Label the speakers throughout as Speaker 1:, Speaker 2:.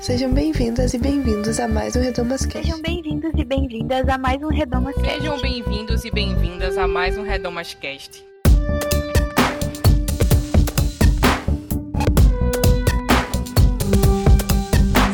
Speaker 1: Sejam bem-vindas e bem-vindos a mais um Redomas Cast.
Speaker 2: Sejam bem-vindos e bem-vindas a mais um Redomas Cast.
Speaker 3: Sejam bem-vindos e bem-vindas a mais um Redomas Cast.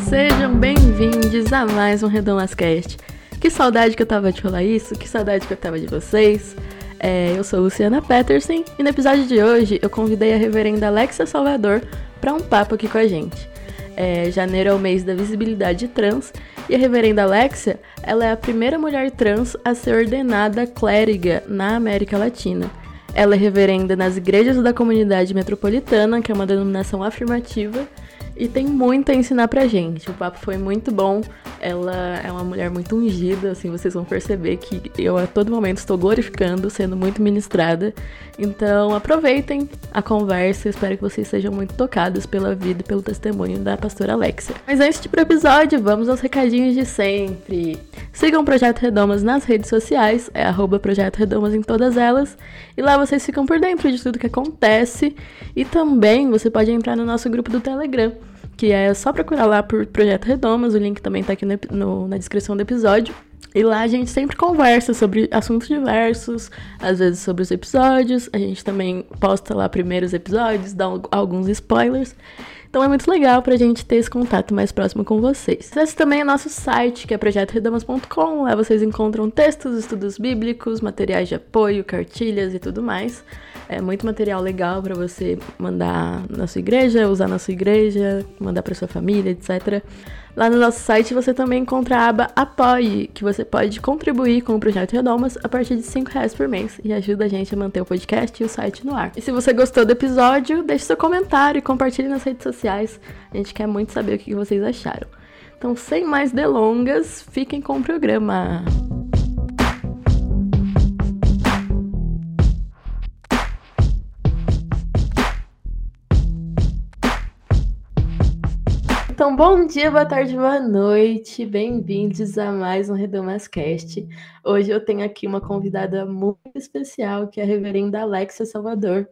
Speaker 4: Sejam bem-vindos a mais um Redomas Cast. Que saudade que eu tava de falar isso, que saudade que eu tava de vocês. É, eu sou Luciana Peterson e no episódio de hoje eu convidei a reverenda Alexia Salvador para um papo aqui com a gente. É, janeiro é o mês da visibilidade trans e a reverenda Alexia ela é a primeira mulher trans a ser ordenada clériga na América Latina. Ela é reverenda nas igrejas da comunidade metropolitana, que é uma denominação afirmativa, e tem muito a ensinar pra gente. O papo foi muito bom. Ela é uma mulher muito ungida, assim, vocês vão perceber que eu a todo momento estou glorificando, sendo muito ministrada. Então, aproveitem a conversa, espero que vocês sejam muito tocados pela vida e pelo testemunho da pastora Alexia. Mas antes de ir pro episódio, vamos aos recadinhos de sempre. Sigam o Projeto Redomas nas redes sociais, é arroba Projeto Redomas em todas elas, e lá vocês ficam por dentro de tudo que acontece. E também você pode entrar no nosso grupo do Telegram que é só procurar lá por Projeto Redomas, o link também tá aqui no, no, na descrição do episódio. E lá a gente sempre conversa sobre assuntos diversos, às vezes sobre os episódios, a gente também posta lá primeiros episódios, dá alguns spoilers. Então é muito legal pra gente ter esse contato mais próximo com vocês. Acesse também o nosso site, que é projetoredamas.com. Lá vocês encontram textos, estudos bíblicos, materiais de apoio, cartilhas e tudo mais. É muito material legal para você mandar na sua igreja, usar na sua igreja, mandar para sua família, etc. Lá no nosso site você também encontra a aba Apoie, que você pode contribuir com o Projeto Redomas a partir de 5 reais por mês e ajuda a gente a manter o podcast e o site no ar. E se você gostou do episódio, deixe seu comentário e compartilhe nas redes sociais. A gente quer muito saber o que vocês acharam. Então, sem mais delongas, fiquem com o programa. Então, bom dia, boa tarde, boa noite. Bem-vindos a mais um Redomascast. Hoje eu tenho aqui uma convidada muito especial, que é a reverenda Alexia Salvador.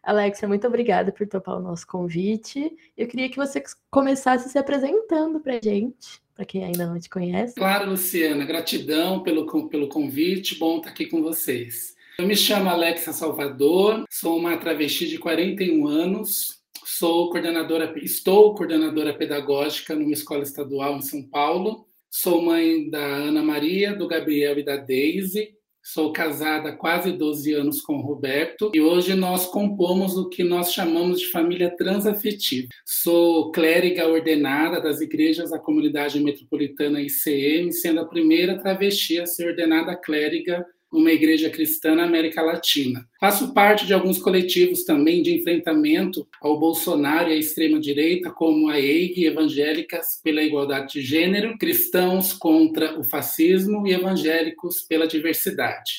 Speaker 4: Alexia, muito obrigada por topar o nosso convite. Eu queria que você começasse se apresentando para gente, para quem ainda não te conhece.
Speaker 5: Claro, Luciana, gratidão pelo, pelo convite, bom estar aqui com vocês. Eu me chamo Alexia Salvador, sou uma travesti de 41 anos, Sou coordenadora, estou coordenadora pedagógica numa escola estadual em São Paulo. Sou mãe da Ana Maria, do Gabriel e da Deise. Sou casada há quase 12 anos com o Roberto e hoje nós compomos o que nós chamamos de família transafetiva. Sou clériga ordenada das igrejas da comunidade metropolitana ICM, sendo a primeira travesti a ser ordenada clériga uma igreja cristã na América Latina. Faço parte de alguns coletivos também de enfrentamento ao Bolsonaro e à extrema-direita, como a EIG, Evangélicas pela Igualdade de Gênero, Cristãos contra o Fascismo e Evangélicos pela Diversidade.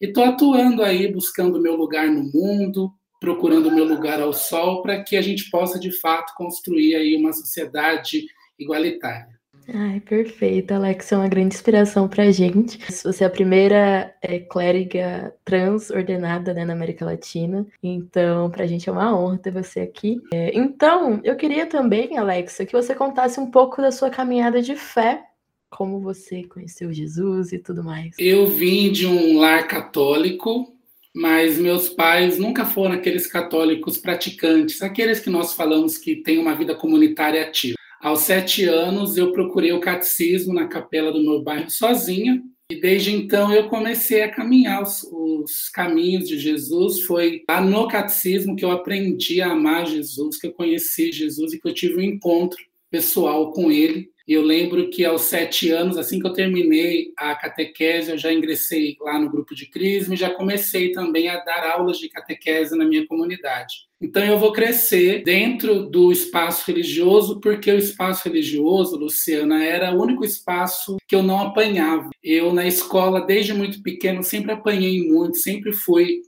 Speaker 5: E estou atuando aí, buscando meu lugar no mundo, procurando meu lugar ao sol, para que a gente possa, de fato, construir aí uma sociedade igualitária.
Speaker 4: Ai, perfeito. Alex é uma grande inspiração pra gente. Você é a primeira é, clériga trans ordenada né, na América Latina. Então, pra gente é uma honra ter você aqui. É, então, eu queria também, Alexa, que você contasse um pouco da sua caminhada de fé. Como você conheceu Jesus e tudo mais.
Speaker 5: Eu vim de um lar católico, mas meus pais nunca foram aqueles católicos praticantes, aqueles que nós falamos que têm uma vida comunitária ativa. Aos sete anos, eu procurei o catecismo na capela do meu bairro sozinha, e desde então eu comecei a caminhar os, os, caminhos de Jesus. Foi lá no catecismo que eu aprendi a amar Jesus, que eu conheci Jesus e que eu tive um encontro pessoal com ele. E eu lembro que aos sete anos, assim que eu terminei a catequese, eu já ingressei lá no grupo de Crisma e já comecei também a dar aulas de catequese na minha comunidade. Então eu vou crescer dentro do espaço religioso, porque o espaço religioso, Luciana, era o único espaço que eu não apanhava. Eu, na escola, desde muito pequeno, sempre apanhei muito, sempre fui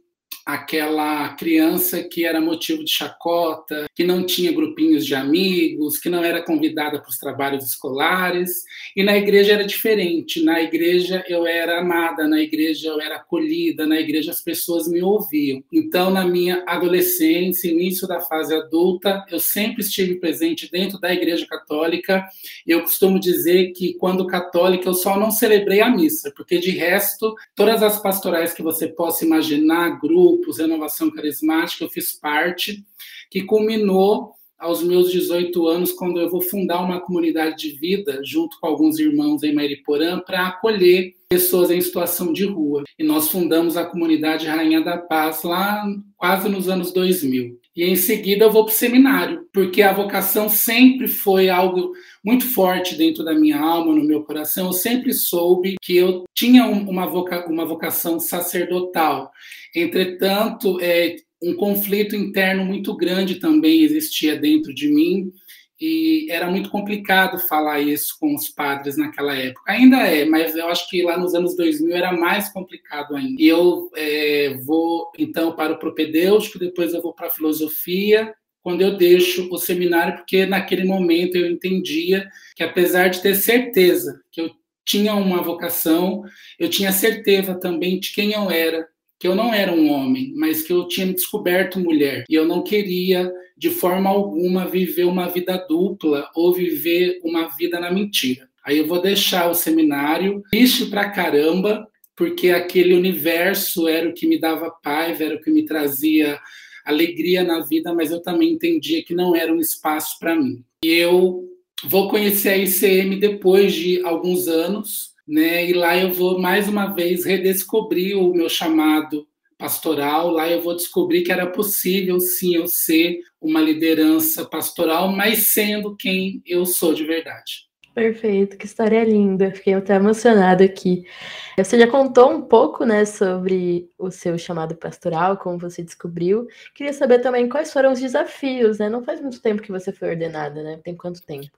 Speaker 5: aquela criança que era motivo de chacota, que não tinha grupinhos de amigos, que não era convidada para os trabalhos escolares. E na igreja era diferente. Na igreja eu era amada, na igreja eu era acolhida, na igreja as pessoas me ouviam. Então, na minha adolescência, início da fase adulta, eu sempre estive presente dentro da igreja católica. Eu costumo dizer que quando católica eu só não celebrei a missa, porque de resto, todas as pastorais que você possa imaginar, grupo grupos Renovação Carismática, eu fiz parte, que culminou aos meus 18 anos, quando eu vou fundar uma comunidade de vida, junto com alguns irmãos em Mariporã, para acolher pessoas em situação de rua. E nós fundamos a comunidade Rainha da Paz lá quase nos anos 2000. E em seguida eu vou para o seminário, porque a vocação sempre foi algo muito forte dentro da minha alma, no meu coração. Eu sempre soube que eu tinha uma, voca uma vocação sacerdotal. Entretanto, é, um conflito interno muito grande também existia dentro de mim e era muito complicado falar isso com os padres naquela época. Ainda é, mas eu acho que lá nos anos 2000 era mais complicado ainda. E eu é, vou então para o propedêutico, depois eu vou para a filosofia, quando eu deixo o seminário, porque naquele momento eu entendia que apesar de ter certeza que eu tinha uma vocação, eu tinha certeza também de quem eu era, que eu não era um homem, mas que eu tinha me descoberto mulher. E eu não queria, de forma alguma, viver uma vida dupla ou viver uma vida na mentira. Aí eu vou deixar o seminário, triste pra caramba, porque aquele universo era o que me dava paz, era o que me trazia alegria na vida, mas eu também entendia que não era um espaço para mim. E eu vou conhecer a ICM depois de alguns anos, né? E lá eu vou mais uma vez redescobrir o meu chamado pastoral. Lá eu vou descobrir que era possível sim eu ser uma liderança pastoral, mas sendo quem eu sou de verdade.
Speaker 4: Perfeito, que história linda. Fiquei até emocionada aqui. Você já contou um pouco, né, sobre o seu chamado pastoral, como você descobriu. Queria saber também quais foram os desafios, né? Não faz muito tempo que você foi ordenada, né? Tem quanto tempo?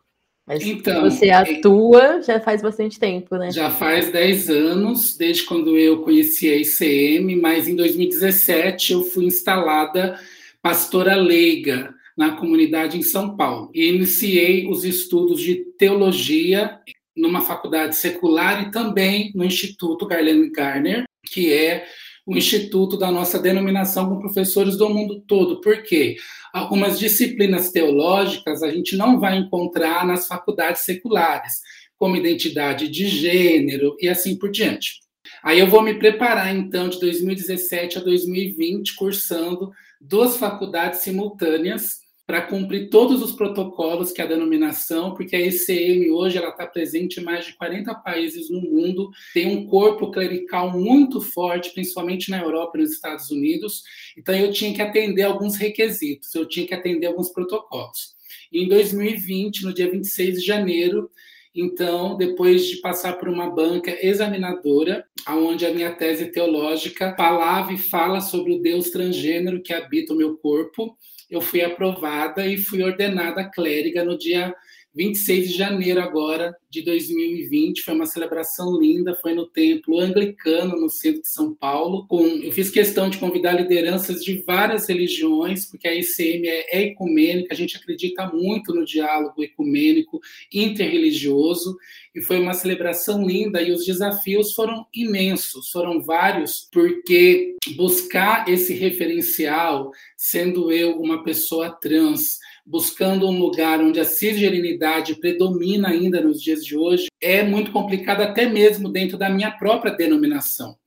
Speaker 4: Mas então, você é atua já faz bastante tempo, né?
Speaker 5: Já faz 10 anos, desde quando eu conheci a ICM, mas em 2017 eu fui instalada pastora leiga na comunidade em São Paulo. E iniciei os estudos de teologia numa faculdade secular e também no Instituto Garland Garner, que é o instituto da nossa denominação com professores do mundo todo. Por quê? Algumas disciplinas teológicas a gente não vai encontrar nas faculdades seculares, como identidade de gênero e assim por diante. Aí eu vou me preparar, então, de 2017 a 2020, cursando duas faculdades simultâneas para cumprir todos os protocolos que a denominação, porque a ECM hoje ela está presente em mais de 40 países no mundo, tem um corpo clerical muito forte, principalmente na Europa e nos Estados Unidos. Então eu tinha que atender alguns requisitos, eu tinha que atender alguns protocolos. E em 2020, no dia 26 de janeiro, então, depois de passar por uma banca examinadora, onde a minha tese teológica falava e fala sobre o Deus transgênero que habita o meu corpo, eu fui aprovada e fui ordenada clériga no dia 26 de janeiro agora de 2020. Foi uma celebração linda, foi no templo anglicano no centro de São Paulo. Com, eu fiz questão de convidar lideranças de várias religiões, porque a ICM é, é ecumênica, a gente acredita muito no diálogo ecumênico interreligioso e foi uma celebração linda e os desafios foram imensos, foram vários, porque buscar esse referencial, sendo eu uma pessoa trans, buscando um lugar onde a cisgelinidade predomina ainda nos dias de hoje, é muito complicado até mesmo dentro da minha própria denominação.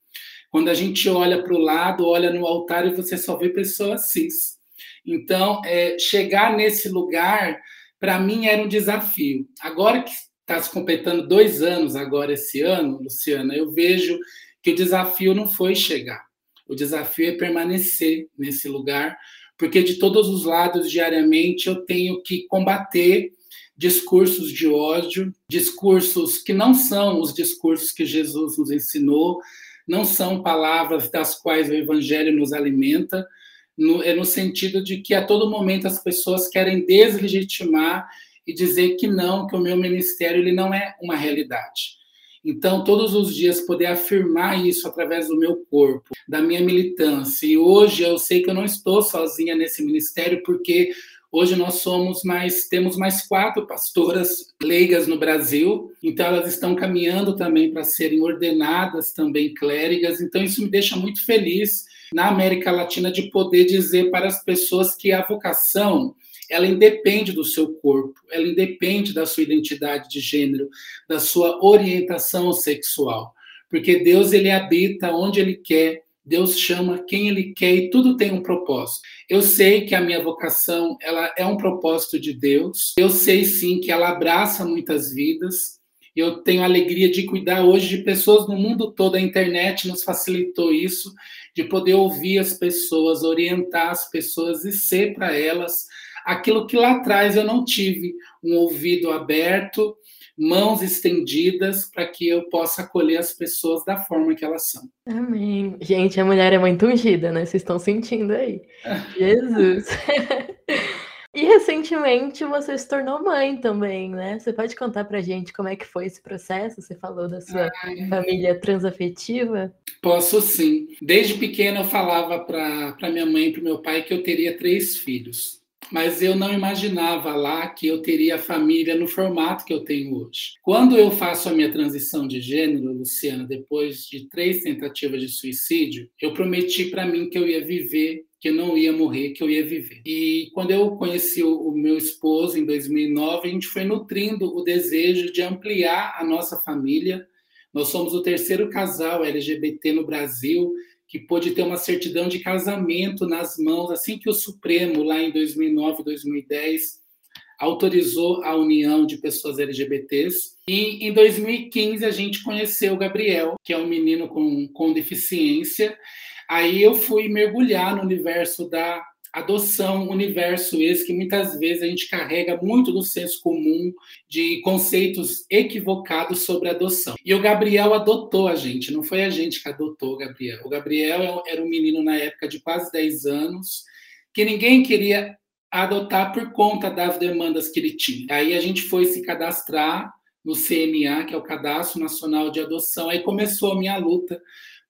Speaker 5: Quando a gente olha para o lado, olha no altar e você só vê pessoas cis. Então, é, chegar nesse lugar, para mim, era um desafio. Agora que está se completando dois anos agora esse ano, Luciana, eu vejo que o desafio não foi chegar. O desafio é permanecer nesse lugar, porque de todos os lados, diariamente, eu tenho que combater discursos de ódio, discursos que não são os discursos que Jesus nos ensinou, não são palavras das quais o Evangelho nos alimenta, no, é no sentido de que a todo momento as pessoas querem deslegitimar e dizer que não, que o meu ministério ele não é uma realidade. Então, todos os dias poder afirmar isso através do meu corpo, da minha militância. E hoje eu sei que eu não estou sozinha nesse ministério, porque Hoje nós somos mais, temos mais quatro pastoras leigas no Brasil, então elas estão caminhando também para serem ordenadas também clérigas, então isso me deixa muito feliz na América Latina de poder dizer para as pessoas que a vocação ela independe do seu corpo, ela independe da sua identidade de gênero, da sua orientação sexual, porque Deus ele habita onde ele quer Deus chama quem Ele quer e tudo tem um propósito. Eu sei que a minha vocação ela é um propósito de Deus. Eu sei sim que ela abraça muitas vidas. Eu tenho a alegria de cuidar hoje de pessoas no mundo todo. A internet nos facilitou isso, de poder ouvir as pessoas, orientar as pessoas e ser para elas aquilo que lá atrás eu não tive um ouvido aberto, mãos estendidas para que eu possa acolher as pessoas da forma que elas são.
Speaker 4: Amém. Gente, a mulher é muito ungida, né? Vocês estão sentindo aí. Jesus. E recentemente você se tornou mãe também, né? Você pode contar pra gente como é que foi esse processo? Você falou da sua Ai. família transafetiva?
Speaker 5: Posso sim. Desde pequena eu falava para minha mãe e para meu pai que eu teria três filhos mas eu não imaginava lá que eu teria família no formato que eu tenho hoje. Quando eu faço a minha transição de gênero, Luciana, depois de três tentativas de suicídio, eu prometi para mim que eu ia viver que eu não ia morrer, que eu ia viver. E quando eu conheci o, meu esposo em 2009, a gente foi nutrindo o desejo de ampliar a nossa família. Nós somos o terceiro casal LGBT no Brasil que pôde ter uma certidão de casamento nas mãos assim que o Supremo, lá em 2009, 2010, autorizou a união de pessoas LGBTs. E em 2015 a gente conheceu o Gabriel, que é um menino com, com deficiência. Aí eu fui mergulhar no universo da adoção, universo esse que muitas vezes a gente carrega muito do senso comum de conceitos equivocados sobre adoção. E o Gabriel adotou a gente, não foi a gente que adotou o Gabriel. O Gabriel era um menino na época de quase 10 anos que ninguém queria adotar por conta das demandas que ele tinha. Aí a gente foi se cadastrar no CNA, que é o Cadastro Nacional de Adoção. Aí começou a minha luta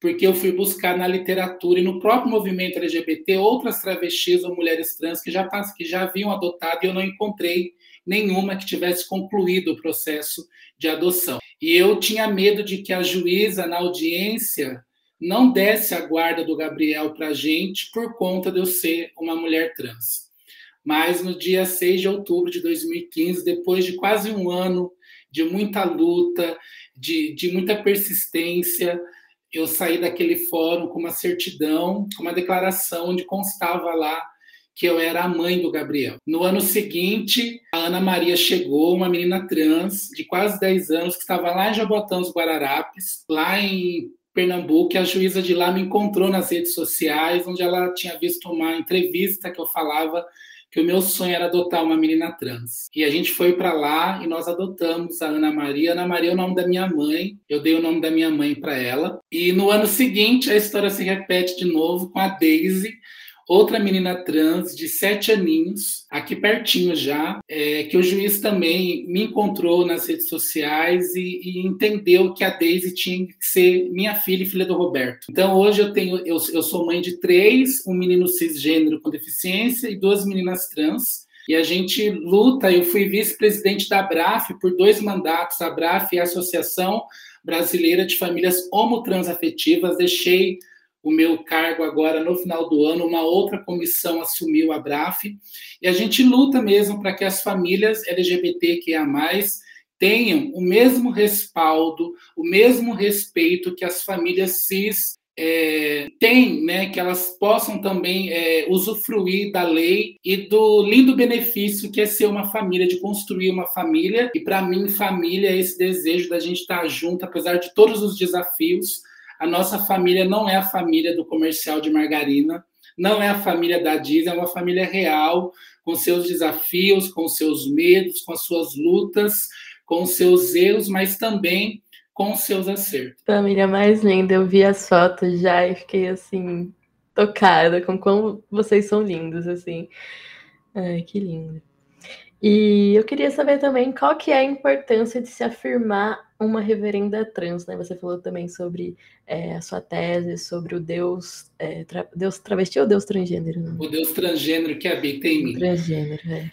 Speaker 5: porque eu fui buscar na literatura e no próprio movimento LGBT outras travestis ou mulheres trans que já, que já haviam adotado e eu não encontrei nenhuma que tivesse concluído o processo de adoção. E eu tinha medo de que a juíza, na audiência, não desse a guarda do Gabriel para a gente por conta de eu ser uma mulher trans. Mas no dia 6 de outubro de 2015, depois de quase um ano de muita luta, de, de muita persistência, eu saí daquele fórum com uma certidão, com uma declaração onde constava lá que eu era a mãe do Gabriel. No ano seguinte, a Ana Maria chegou, uma menina trans de quase 10 anos, que estava lá em Jabotão dos Guararapes, lá em Pernambuco, e a juíza de lá me encontrou nas redes sociais, onde ela tinha visto uma entrevista que eu falava que o meu sonho era adotar uma menina trans. E a gente foi para lá e nós adotamos a Ana Maria. Ana Maria é o nome da minha mãe, eu dei o nome da minha mãe para ela. E no ano seguinte a história se repete de novo com a Daisy, outra menina trans de sete aninhos, aqui pertinho já, é, que o juiz também me encontrou nas redes sociais e, e, entendeu que a Daisy tinha que ser minha filha e filha do Roberto. Então hoje eu tenho, eu, eu sou mãe de três, um menino cisgênero com deficiência e duas meninas trans. E a gente luta, eu fui vice-presidente da ABRAF por dois mandatos, a ABRAF é a Associação Brasileira de Famílias Homotransafetivas, deixei o meu cargo agora no final do ano, uma outra comissão assumiu a BRAF, e a gente luta mesmo para que as famílias LGBTQIA+, tenham o mesmo respaldo, o mesmo respeito que as famílias cis é, têm, né, que elas possam também é, usufruir da lei e do lindo benefício que é ser uma família, de construir uma família. E para mim, família é esse desejo da gente estar junto, apesar de todos os desafios, a nossa família não é a família do comercial de margarina, não é a família da Disney, é uma família real, com seus desafios, com seus medos, com as suas lutas, com seus erros, mas também com seus acertos.
Speaker 4: Família mais linda, eu vi as fotos já e fiquei assim tocada com como vocês são lindos assim. Ai, que lindo. E eu queria saber também qual que é a importância de se afirmar uma reverenda trans, né? Você falou também sobre é, a sua tese, sobre o Deus, é, tra Deus travesti ou Deus transgênero? Não?
Speaker 5: O Deus transgênero que habita em mim.
Speaker 4: Transgênero, é.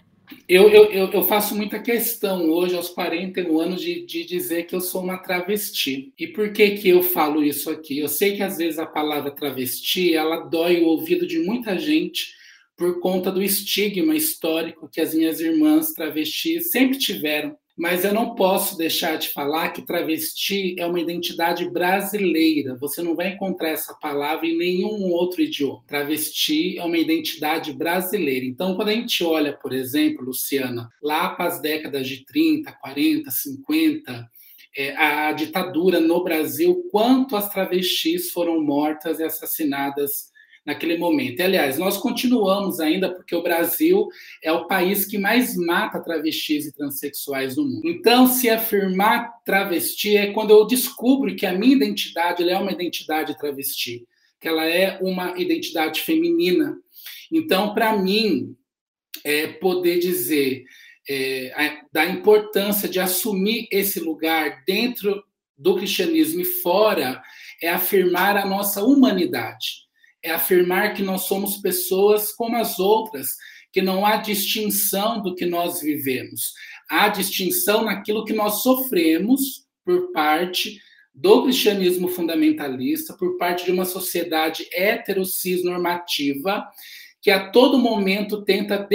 Speaker 5: Eu, eu, eu, faço muita questão hoje, aos 41 anos, de, de dizer que eu sou uma travesti. E por que, que eu falo isso aqui? Eu sei que às vezes a palavra travesti ela dói o ouvido de muita gente por conta do estigma histórico que as minhas irmãs travestis sempre tiveram mas eu não posso deixar de falar que travesti é uma identidade brasileira. Você não vai encontrar essa palavra em nenhum outro idioma. Travesti é uma identidade brasileira. Então, quando a gente olha, por exemplo, Luciana, lá para as décadas de 30, 40, 50, é, a ditadura no Brasil, quanto as travestis foram mortas e assassinadas naquele momento. E, aliás, nós continuamos ainda porque o Brasil é o país que mais mata travestis e transexuais no mundo. Então, se afirmar travesti é quando eu descubro que a minha identidade é uma identidade travesti, que ela é uma identidade feminina. Então, para mim, é poder dizer é, da importância de assumir esse lugar dentro do cristianismo e fora é afirmar a nossa humanidade é afirmar que nós somos pessoas como as outras, que não há distinção do que nós vivemos. Há distinção naquilo que nós sofremos por parte do cristianismo fundamentalista, por parte de uma sociedade heterocis normativa, que a todo momento tenta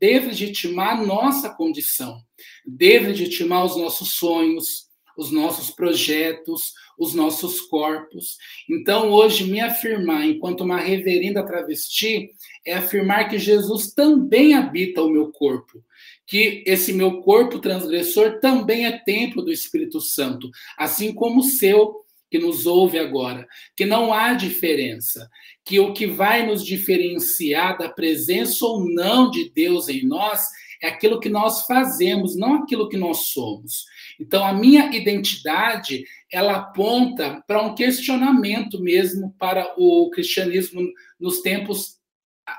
Speaker 5: deslegitimar nossa condição, deslegitimar os nossos sonhos, os nossos projetos, os nossos corpos. Então, hoje, me afirmar enquanto uma reverenda travesti é afirmar que Jesus também habita o meu corpo, que esse meu corpo transgressor também é templo do Espírito Santo, assim como o seu que nos ouve agora, que não há diferença, que o que vai nos diferenciar da presença ou não de Deus em nós é aquilo que nós fazemos, não aquilo que nós somos. Então, a minha identidade, ela aponta para um questionamento mesmo para o cristianismo nos tempos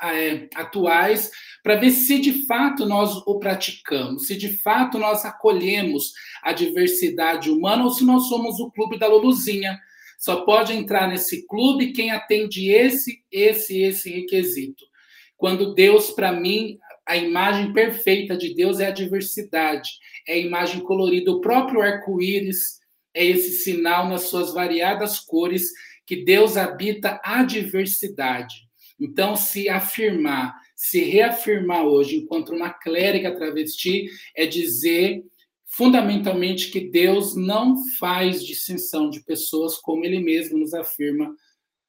Speaker 5: é, atuais, para ver se de fato nós o praticamos, se de fato nós acolhemos a diversidade humana ou se nós somos o clube da Luluzinha. Só pode entrar nesse clube quem atende esse, esse, esse requisito. Quando Deus, para mim, a imagem perfeita de Deus é a diversidade, é a imagem colorida. O próprio arco-íris é esse sinal nas suas variadas cores que Deus habita a diversidade. Então, se afirmar, se reafirmar hoje enquanto uma clériga travesti é dizer fundamentalmente que Deus não faz distinção de pessoas como ele mesmo nos afirma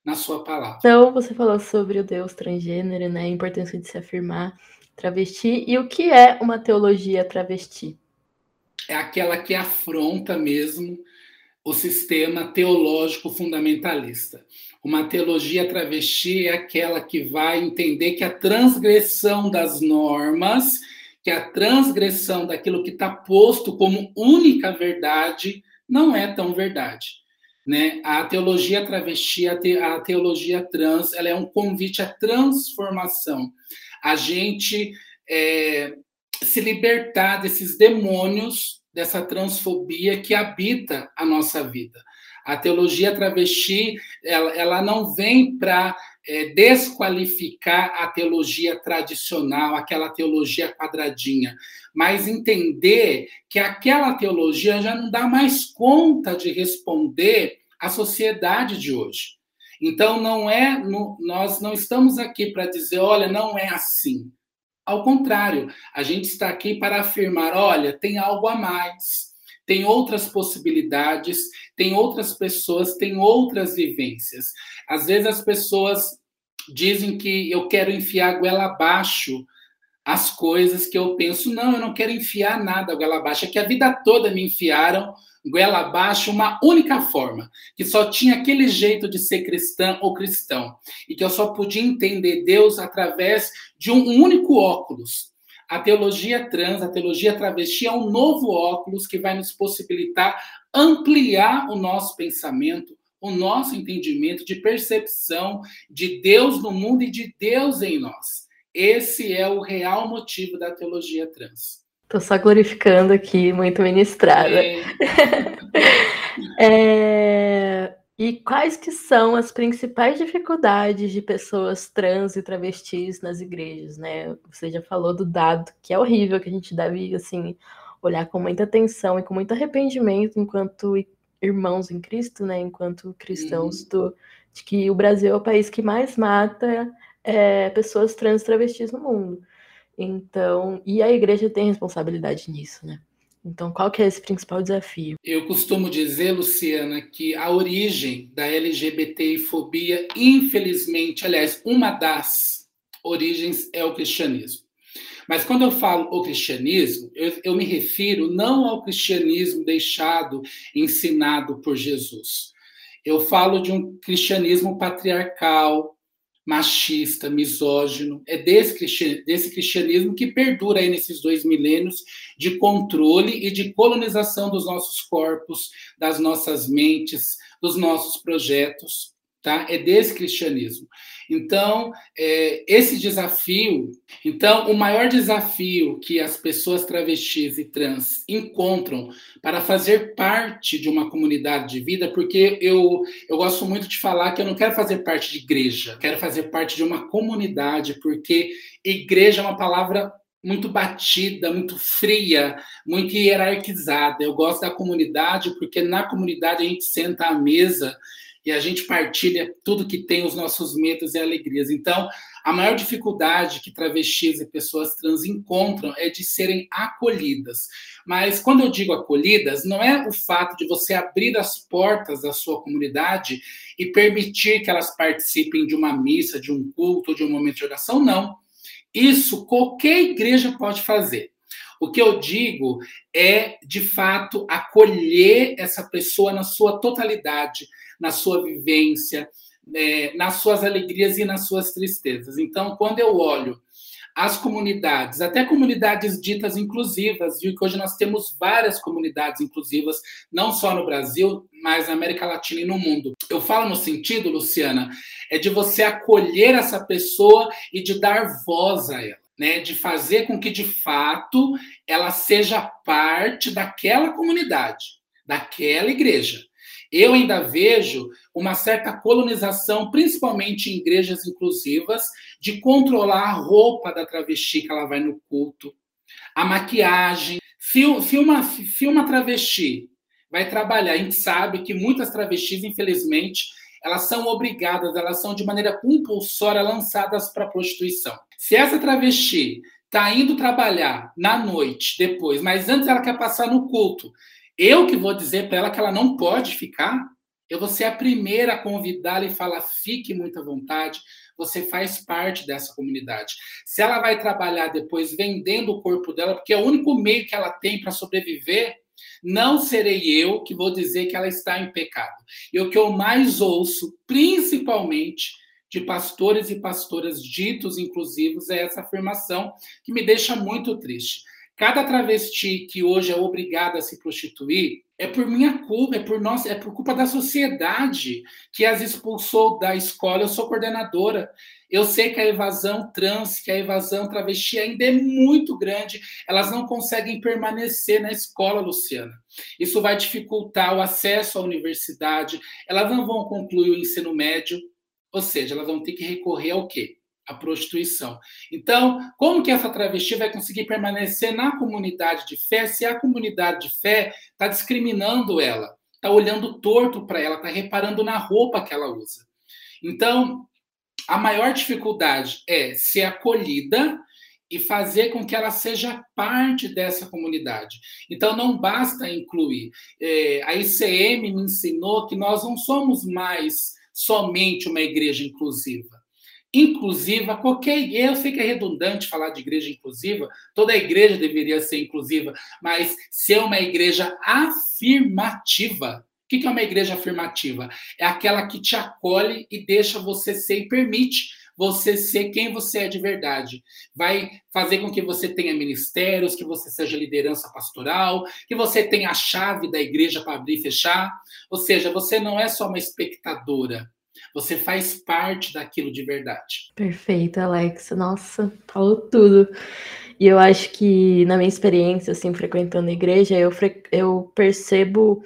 Speaker 5: na sua palavra.
Speaker 4: Então, você falou sobre o Deus transgênero, né? A importância de se afirmar travesti. E o que é uma teologia travesti?
Speaker 5: É aquela que afronta mesmo o sistema teológico fundamentalista. Uma teologia travesti é aquela que vai entender que a transgressão das normas, que a transgressão daquilo que está posto como única verdade, não é tão verdade. Né? A teologia travesti, a, te, a teologia trans, ela é um convite à transformação, a gente é, se libertar desses demônios, dessa transfobia que habita a nossa vida. A teologia travesti, ela, ela não vem para é, desqualificar a teologia tradicional, aquela teologia quadradinha, mas entender que aquela teologia já não dá mais conta de responder à sociedade de hoje. Então, não é, nós não estamos aqui para dizer, olha, não é assim. Ao contrário, a gente está aqui para afirmar: olha, tem algo a mais, tem outras possibilidades, tem outras pessoas, tem outras vivências. Às vezes as pessoas dizem que eu quero enfiar a goela abaixo as coisas que eu penso. Não, eu não quero enfiar nada goela abaixo. É que a vida toda me enfiaram goela abaixo uma única forma, que só tinha aquele jeito de ser cristã ou cristão, e que eu só podia entender Deus através de um único óculos. A teologia trans, a teologia travesti é um novo óculos que vai nos possibilitar ampliar o nosso pensamento, o nosso entendimento de percepção de Deus no mundo e de Deus em nós. Esse é o real motivo da teologia trans.
Speaker 4: Tô só glorificando aqui, muito ministrada. É. é... E quais que são as principais dificuldades de pessoas trans e travestis nas igrejas, né? Você já falou do dado, que é horrível, que a gente deve, assim, olhar com muita atenção e com muito arrependimento enquanto irmãos em Cristo, né? Enquanto cristãos, uhum. do, de que o Brasil é o país que mais mata é, pessoas trans travestis no mundo. Então, e a igreja tem responsabilidade nisso, né? Então, qual que é esse principal desafio?
Speaker 5: Eu costumo dizer, Luciana, que a origem da LGBTfobia, infelizmente, aliás, uma das origens é o cristianismo. Mas quando eu falo o cristianismo, eu, eu me refiro não ao cristianismo deixado, ensinado por Jesus. Eu falo de um cristianismo patriarcal, machista, misógino. É desse, desse cristianismo que perdura aí nesses dois milênios de controle e de colonização dos nossos corpos, das nossas mentes, dos nossos projetos tá? É desse cristianismo. Então, é, esse desafio, então, o maior desafio que as pessoas travestis e trans encontram para fazer parte de uma comunidade de vida, porque eu, eu gosto muito de falar que eu não quero fazer parte de igreja, quero fazer parte de uma comunidade, porque igreja é uma palavra muito batida, muito fria, muito hierarquizada. Eu gosto da comunidade porque na comunidade a gente senta à mesa e a gente partilha tudo que tem os nossos medos e alegrias. Então, a maior dificuldade que travestis e pessoas trans encontram é de serem acolhidas. Mas quando eu digo acolhidas, não é o fato de você abrir as portas da sua comunidade e permitir que elas participem de uma missa, de um culto, de um momento de oração, não. Isso qualquer igreja pode fazer. O que eu digo é, de fato, acolher essa pessoa na sua totalidade, na sua vivência, é, nas suas alegrias e nas suas tristezas. Então, quando eu olho as comunidades, até comunidades ditas inclusivas, viu que hoje nós temos várias comunidades inclusivas, não só no Brasil, mas na América Latina e no mundo. Eu falo no sentido, Luciana, é de você acolher essa pessoa e de dar voz a ela. Né, de fazer com que de fato ela seja parte daquela comunidade, daquela igreja. Eu ainda vejo uma certa colonização, principalmente em igrejas inclusivas, de controlar a roupa da travesti que ela vai no culto, a maquiagem. Filma, filma travesti, vai trabalhar. A gente sabe que muitas travestis, infelizmente, elas são obrigadas, elas são de maneira compulsória lançadas para a prostituição. Se essa travesti está indo trabalhar na noite, depois, mas antes ela quer passar no culto, eu que vou dizer para ela que ela não pode ficar, eu vou ser a primeira a convidá-la e falar: fique muito à vontade, você faz parte dessa comunidade. Se ela vai trabalhar depois vendendo o corpo dela, porque é o único meio que ela tem para sobreviver, não serei eu que vou dizer que ela está em pecado. E o que eu mais ouço, principalmente de pastores e pastoras ditos inclusivos, é essa afirmação que me deixa muito triste. Cada travesti que hoje é obrigada a se prostituir é por minha culpa, é por nossa, é por culpa da sociedade que as expulsou da escola. Eu sou coordenadora. Eu sei que a evasão trans, que a evasão travesti ainda é muito grande. Elas não conseguem permanecer na escola, Luciana. Isso vai dificultar o acesso à universidade. Elas não vão concluir o ensino médio, ou seja, elas vão ter que recorrer ao quê? A prostituição. Então, como que essa travesti vai conseguir permanecer na comunidade de fé se a comunidade de fé está discriminando ela, está olhando torto para ela, está reparando na roupa que ela usa? Então, a maior dificuldade é ser acolhida e fazer com que ela seja parte dessa comunidade. Então, não basta incluir. É, a ICM me ensinou que nós não somos mais somente uma igreja inclusiva inclusiva, qualquer eu sei que é redundante falar de igreja inclusiva, toda igreja deveria ser inclusiva, mas ser uma igreja afirmativa. O que é uma igreja afirmativa? É aquela que te acolhe e deixa você ser e permite você ser quem você é de verdade. Vai fazer com que você tenha ministérios, que você seja liderança pastoral, que você tenha a chave da igreja para abrir e fechar. Ou seja, você não é só uma espectadora, você faz parte daquilo de verdade.
Speaker 4: Perfeito, Alex. Nossa, falou tudo. E eu acho que, na minha experiência, assim, frequentando a igreja, eu, eu percebo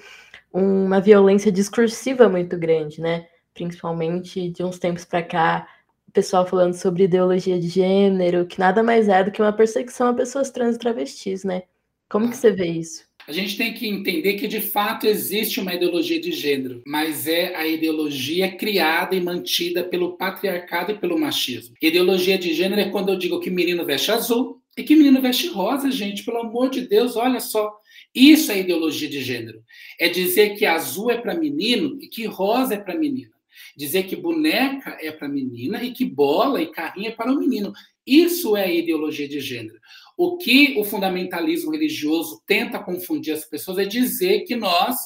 Speaker 4: uma violência discursiva muito grande, né? Principalmente de uns tempos para cá, o pessoal falando sobre ideologia de gênero, que nada mais é do que uma perseguição a pessoas trans e travestis, né? Como que você vê isso?
Speaker 5: A gente tem que entender que de fato existe uma ideologia de gênero, mas é a ideologia criada e mantida pelo patriarcado e pelo machismo. Ideologia de gênero é quando eu digo que menino veste azul e que menino veste rosa, gente, pelo amor de Deus, olha só. Isso é ideologia de gênero. É dizer que azul é para menino e que rosa é para menina. Dizer que boneca é para menina e que bola e carrinho é para o menino. Isso é ideologia de gênero. O que o fundamentalismo religioso tenta confundir as pessoas é dizer que nós,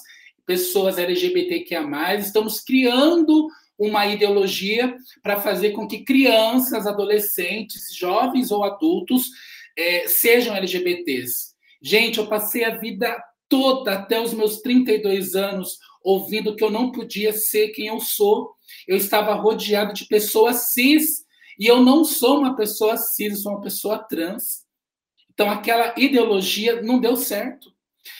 Speaker 5: pessoas LGBTQIA, estamos criando uma ideologia para fazer com que crianças, adolescentes, jovens ou adultos é, sejam LGBTs. Gente, eu passei a vida toda, até os meus 32 anos, ouvindo que eu não podia ser quem eu sou. Eu estava rodeado de pessoas cis, e eu não sou uma pessoa cis, eu sou uma pessoa trans. Então, aquela ideologia não deu certo.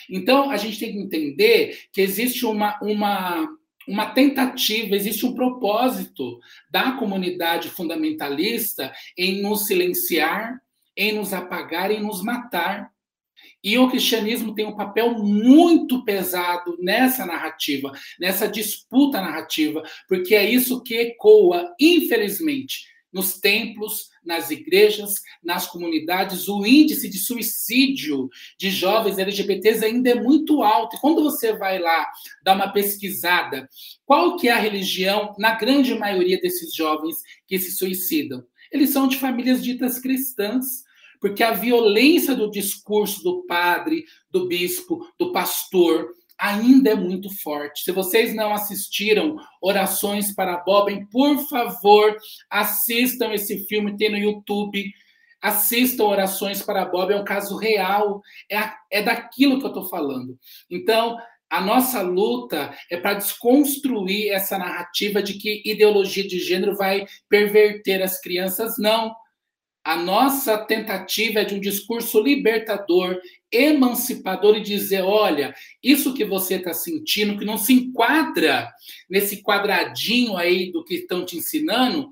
Speaker 5: Então, a gente tem que entender que existe uma, uma, uma tentativa, existe um propósito da comunidade fundamentalista em nos silenciar, em nos apagar, em nos matar. E o cristianismo tem um papel muito pesado nessa narrativa, nessa disputa narrativa, porque é isso que ecoa, infelizmente, nos templos, nas igrejas, nas comunidades, o índice de suicídio de jovens LGBTs ainda é muito alto. E quando você vai lá dar uma pesquisada, qual que é a religião na grande maioria desses jovens que se suicidam? Eles são de famílias ditas cristãs, porque a violência do discurso do padre, do bispo, do pastor, ainda é muito forte. Se vocês não assistiram Orações para Bob, por favor, assistam esse filme, tem no YouTube. Assistam Orações para Bob, é um caso real, é, é daquilo que eu estou falando. Então, a nossa luta é para desconstruir essa narrativa de que ideologia de gênero vai perverter as crianças. Não. A nossa tentativa é de um discurso libertador, emancipador e dizer: olha, isso que você está sentindo, que não se enquadra nesse quadradinho aí do que estão te ensinando,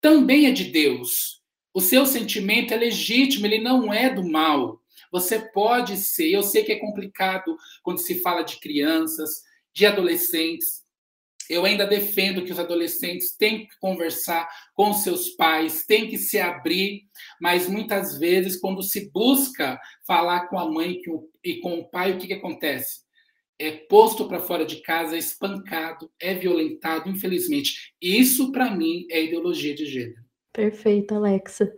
Speaker 5: também é de Deus. O seu sentimento é legítimo, ele não é do mal. Você pode ser. Eu sei que é complicado quando se fala de crianças, de adolescentes, eu ainda defendo que os adolescentes têm que conversar com seus pais, têm que se abrir, mas muitas vezes, quando se busca falar com a mãe e com o pai, o que, que acontece? É posto para fora de casa, é espancado, é violentado, infelizmente. Isso, para mim, é ideologia de gênero.
Speaker 4: Perfeito, Alexa.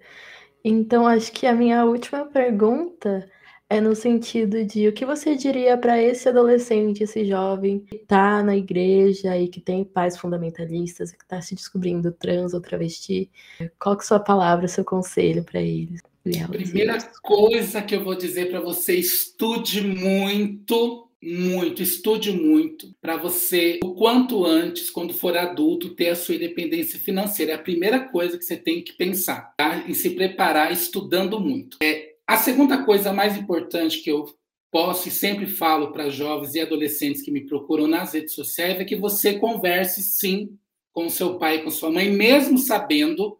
Speaker 4: Então, acho que a minha última pergunta é no sentido de o que você diria para esse adolescente, esse jovem que está na igreja e que tem pais fundamentalistas, que está se descobrindo trans ou travesti? Qual que é a sua palavra, seu conselho para eles?
Speaker 5: Primeira coisa que eu vou dizer para você, estude muito, muito, estude muito para você, o quanto antes, quando for adulto, ter a sua independência financeira. É a primeira coisa que você tem que pensar, tá? Em se preparar estudando muito. É, a segunda coisa mais importante que eu posso e sempre falo para jovens e adolescentes que me procuram nas redes sociais é que você converse sim com seu pai e com sua mãe, mesmo sabendo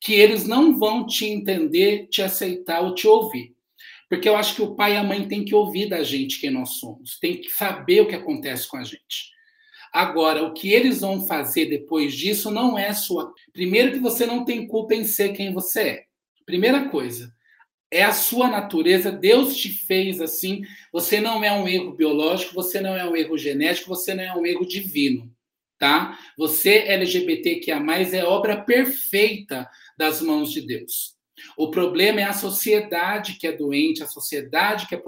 Speaker 5: que eles não vão te entender, te aceitar ou te ouvir. Porque eu acho que o pai e a mãe têm que ouvir da gente quem nós somos, tem que saber o que acontece com a gente. Agora, o que eles vão fazer depois disso não é sua. Primeiro, que você não tem culpa em ser quem você é. Primeira coisa é a sua natureza, Deus te fez assim. Você não é um erro biológico, você não é um erro genético, você não é um erro divino, tá? Você LGBTQIA+, é obra perfeita das mãos de Deus. O problema é a sociedade que é doente, a sociedade que é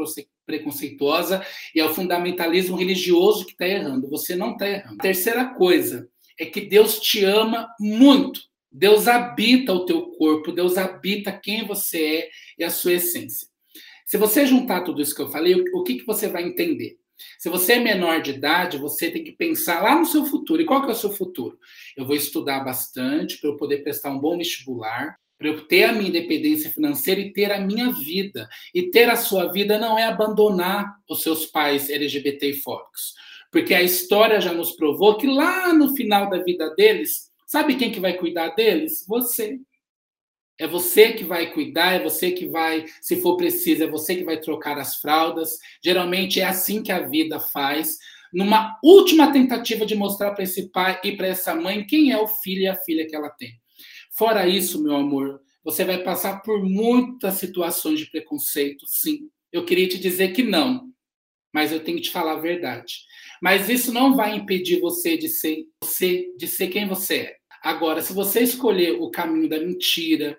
Speaker 5: preconceituosa e é o fundamentalismo religioso que está errando. Você não está errando. Terceira coisa é que Deus te ama muito. Deus habita o teu corpo, Deus habita quem você é e a sua essência. Se você juntar tudo isso que eu falei, o que, que você vai entender? Se você é menor de idade, você tem que pensar lá no seu futuro. E qual que é o seu futuro? Eu vou estudar bastante para eu poder prestar um bom vestibular. para eu ter a minha independência financeira e ter a minha vida. E ter a sua vida não é abandonar os seus pais LGBTfóbicos, porque a história já nos provou que lá no final da vida deles, sabe quem que vai cuidar deles? Você. É você que vai cuidar, é você que vai, se for preciso, é você que vai trocar as fraldas. Geralmente é assim que a vida faz. Numa última tentativa de mostrar para esse pai e para essa mãe quem é o filho e a filha que ela tem. Fora isso, meu amor, você vai passar por muitas situações de preconceito, sim. Eu queria te dizer que não, mas eu tenho que te falar a verdade. Mas isso não vai impedir você de ser, você, de ser quem você é. Agora, se você escolher o caminho da mentira,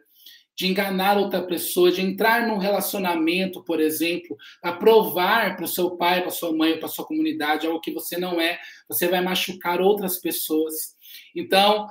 Speaker 5: de enganar outra pessoa, de entrar num relacionamento, por exemplo, para provar para o seu pai, para sua mãe, para sua comunidade algo que você não é, você vai machucar outras pessoas. Então,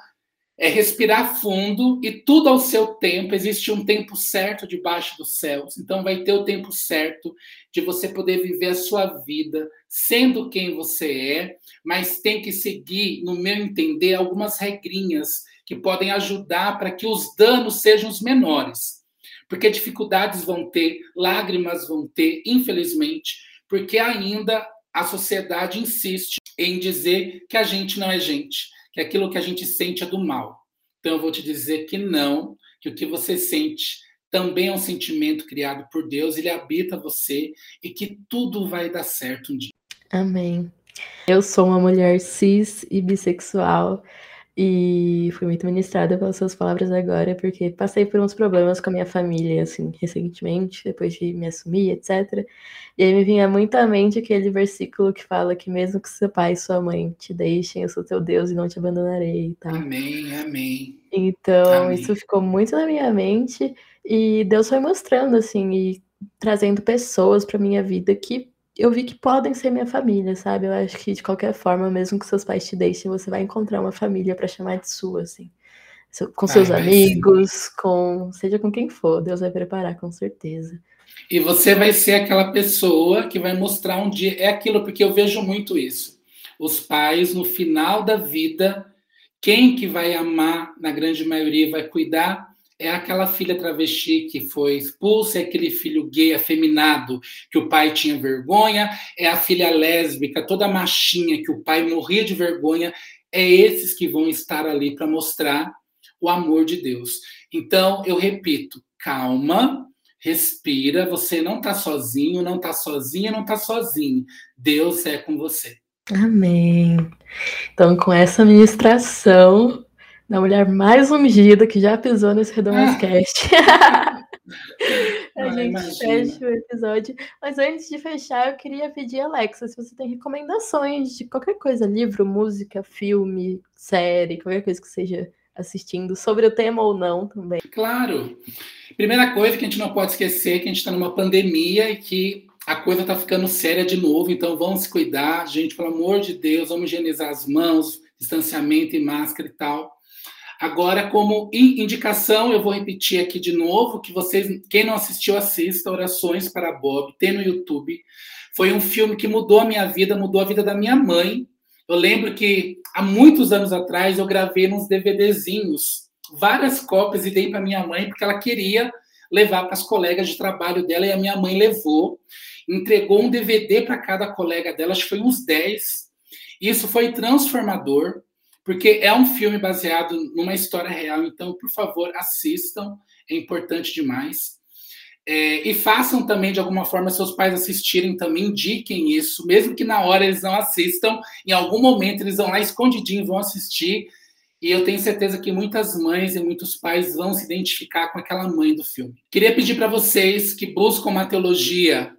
Speaker 5: é respirar fundo e tudo ao seu tempo. Existe um tempo certo debaixo dos céus. Então, vai ter o tempo certo de você poder viver a sua vida sendo quem você é, mas tem que seguir, no meu entender, algumas regrinhas que podem ajudar para que os danos sejam os menores. Porque dificuldades vão ter, lágrimas vão ter, infelizmente, porque ainda a sociedade insiste em dizer que a gente não é gente que aquilo que a gente sente é do mal. Então eu vou te dizer que não, que o que você sente também é um sentimento criado por Deus, ele habita você e que tudo vai dar certo um dia.
Speaker 4: Amém. Eu sou uma mulher cis e bissexual e fui muito ministrada pelas suas palavras agora, porque passei por uns problemas com a minha família, assim, recentemente, depois de me assumir, etc. E aí me vinha muito à mente aquele versículo que fala que mesmo que seu pai e sua mãe te deixem, eu sou teu Deus e não te abandonarei e tal.
Speaker 5: Amém, amém.
Speaker 4: Então, amém. isso ficou muito na minha mente e Deus foi mostrando, assim, e trazendo pessoas para minha vida que eu vi que podem ser minha família, sabe? Eu acho que de qualquer forma, mesmo que seus pais te deixem, você vai encontrar uma família para chamar de sua, assim. Com seus Ai, amigos, sim. com seja com quem for, Deus vai preparar com certeza.
Speaker 5: E você vai ser aquela pessoa que vai mostrar um dia, é aquilo porque eu vejo muito isso. Os pais no final da vida, quem que vai amar, na grande maioria vai cuidar é aquela filha travesti que foi expulsa, é aquele filho gay afeminado que o pai tinha vergonha, é a filha lésbica toda machinha que o pai morria de vergonha. É esses que vão estar ali para mostrar o amor de Deus. Então, eu repito, calma, respira, você não está sozinho, não está sozinha, não está sozinho. Deus é com você.
Speaker 4: Amém. Então, com essa ministração, da mulher mais ungida que já pisou nesse Redomascast. Ah. a gente imagina. fecha o episódio. Mas antes de fechar, eu queria pedir, Alexa, se você tem recomendações de qualquer coisa, livro, música, filme, série, qualquer coisa que seja assistindo, sobre o tema ou não também.
Speaker 5: Claro. Primeira coisa que a gente não pode esquecer é que a gente está numa pandemia e que a coisa está ficando séria de novo, então vamos se cuidar, gente, pelo amor de Deus, vamos higienizar as mãos, distanciamento e máscara e tal. Agora, como indicação, eu vou repetir aqui de novo que vocês, quem não assistiu, assista Orações para Bob, tem no YouTube. Foi um filme que mudou a minha vida, mudou a vida da minha mãe. Eu lembro que há muitos anos atrás eu gravei nos DVDzinhos várias cópias e dei para minha mãe porque ela queria levar para as colegas de trabalho dela e a minha mãe levou, entregou um DVD para cada colega dela, acho que foi uns 10. Isso foi transformador porque é um filme baseado numa história real, então, por favor, assistam, é importante demais. É, e façam também, de alguma forma, seus pais assistirem também, indiquem isso, mesmo que na hora eles não assistam, em algum momento eles vão lá escondidinho, vão assistir, e eu tenho certeza que muitas mães e muitos pais vão se identificar com aquela mãe do filme. Queria pedir para vocês que buscam uma teologia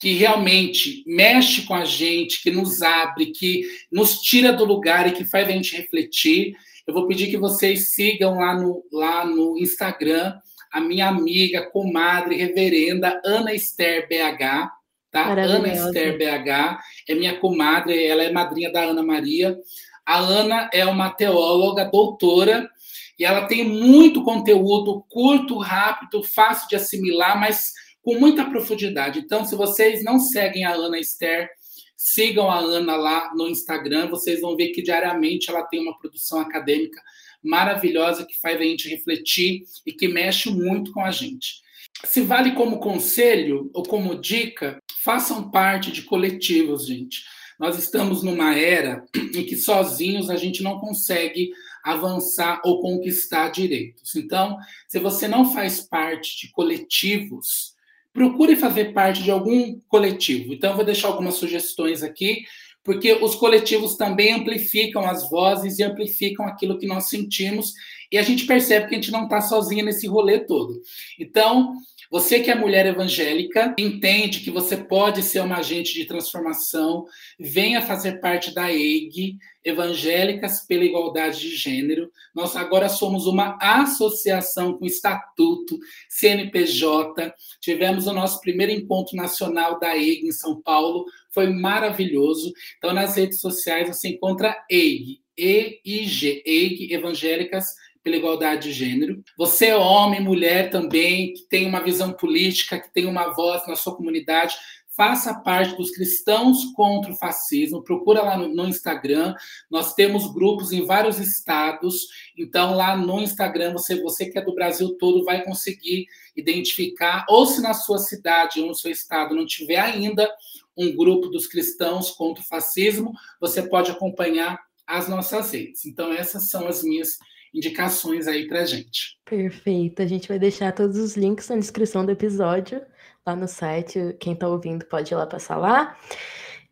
Speaker 5: que realmente mexe com a gente, que nos abre, que nos tira do lugar e que faz a gente refletir. Eu vou pedir que vocês sigam lá no, lá no Instagram a minha amiga, comadre, reverenda Ana Esther BH, tá? Ana Esther BH é minha comadre, ela é madrinha da Ana Maria. A Ana é uma teóloga, doutora, e ela tem muito conteúdo curto, rápido, fácil de assimilar, mas com muita profundidade. Então, se vocês não seguem a Ana Esther, sigam a Ana lá no Instagram, vocês vão ver que diariamente ela tem uma produção acadêmica maravilhosa que faz a gente refletir e que mexe muito com a gente. Se vale como conselho ou como dica, façam parte de coletivos, gente. Nós estamos numa era em que sozinhos a gente não consegue avançar ou conquistar direitos. Então, se você não faz parte de coletivos, procure fazer parte de algum coletivo. Então, eu vou deixar algumas sugestões aqui, porque os coletivos também amplificam as vozes e amplificam aquilo que nós sentimos, e a gente percebe que a gente não está sozinho nesse rolê todo. Então, você que é mulher evangélica, entende que você pode ser uma agente de transformação, venha fazer parte da EIG, Evangélicas pela Igualdade de Gênero. Nós agora somos uma associação com estatuto, CNPJ. Tivemos o nosso primeiro encontro nacional da EIG em São Paulo, foi maravilhoso. Então, nas redes sociais você encontra EIG, E-I-G, EIG Evangélicas pela igualdade de gênero. Você é homem, mulher também, que tem uma visão política, que tem uma voz na sua comunidade, faça parte dos cristãos contra o fascismo. Procura lá no, no, Instagram. Nós temos grupos em vários estados. Então, lá no Instagram, você, você que é do Brasil todo vai conseguir identificar, ou se na sua cidade ou no seu estado não tiver ainda um grupo dos cristãos contra o fascismo, você pode acompanhar as nossas redes. Então, essas são as minhas indicações aí para gente.
Speaker 4: Perfeito. A gente vai deixar todos os links na descrição do episódio, lá no site. Quem está ouvindo pode ir lá passar lá.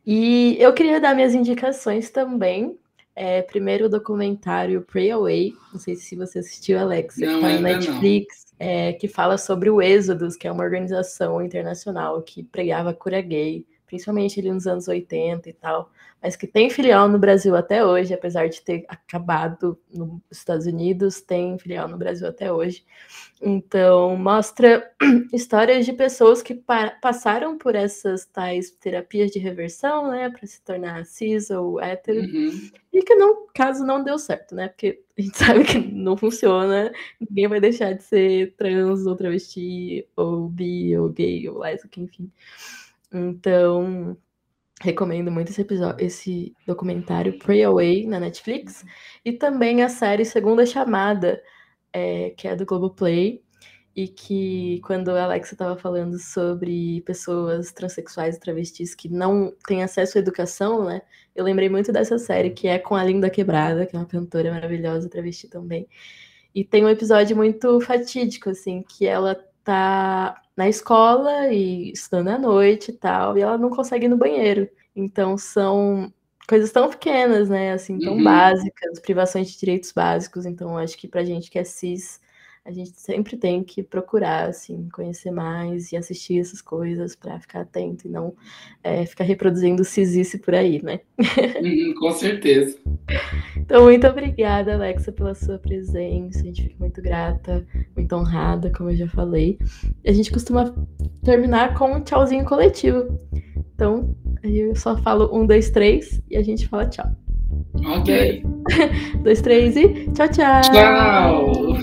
Speaker 4: E eu queria dar minhas indicações também. É, primeiro o documentário Pray Away, não sei se você assistiu, Alex,
Speaker 5: não,
Speaker 4: que tá na Netflix, é, que fala sobre o Êxodos, que é uma organização internacional que pregava cura gay principalmente ali nos anos 80 e tal, mas que tem filial no Brasil até hoje, apesar de ter acabado nos Estados Unidos, tem filial no Brasil até hoje. Então, mostra histórias de pessoas que pa passaram por essas tais terapias de reversão, né, para se tornar cis ou hétero, uhum. e que não, caso não deu certo, né, porque a gente sabe que não funciona, ninguém vai deixar de ser trans ou travesti, ou bi, ou gay, ou lésbica, enfim. Então, recomendo muito esse episódio, esse documentário Pray Away na Netflix e também a série Segunda Chamada, é, que é do Globoplay e que quando a Alexa estava falando sobre pessoas transexuais e travestis que não têm acesso à educação, né? Eu lembrei muito dessa série que é com a Linda Quebrada, que é uma cantora maravilhosa, travesti também. E tem um episódio muito fatídico, assim, que ela tá na escola e estudando à noite e tal, e ela não consegue ir no banheiro. Então são coisas tão pequenas, né? Assim, tão uhum. básicas, privações de direitos básicos. Então, acho que pra gente que é cis, a gente sempre tem que procurar, assim, conhecer mais e assistir essas coisas para ficar atento e não é, ficar reproduzindo cisice por aí, né?
Speaker 5: Uhum, com certeza.
Speaker 4: Então, muito obrigada, Alexa, pela sua presença. A gente fica muito grata, muito honrada, como eu já falei. A gente costuma terminar com um tchauzinho coletivo. Então, eu só falo um, dois, três e a gente fala tchau.
Speaker 5: Ok.
Speaker 4: dois, três e tchau, tchau.
Speaker 5: Tchau.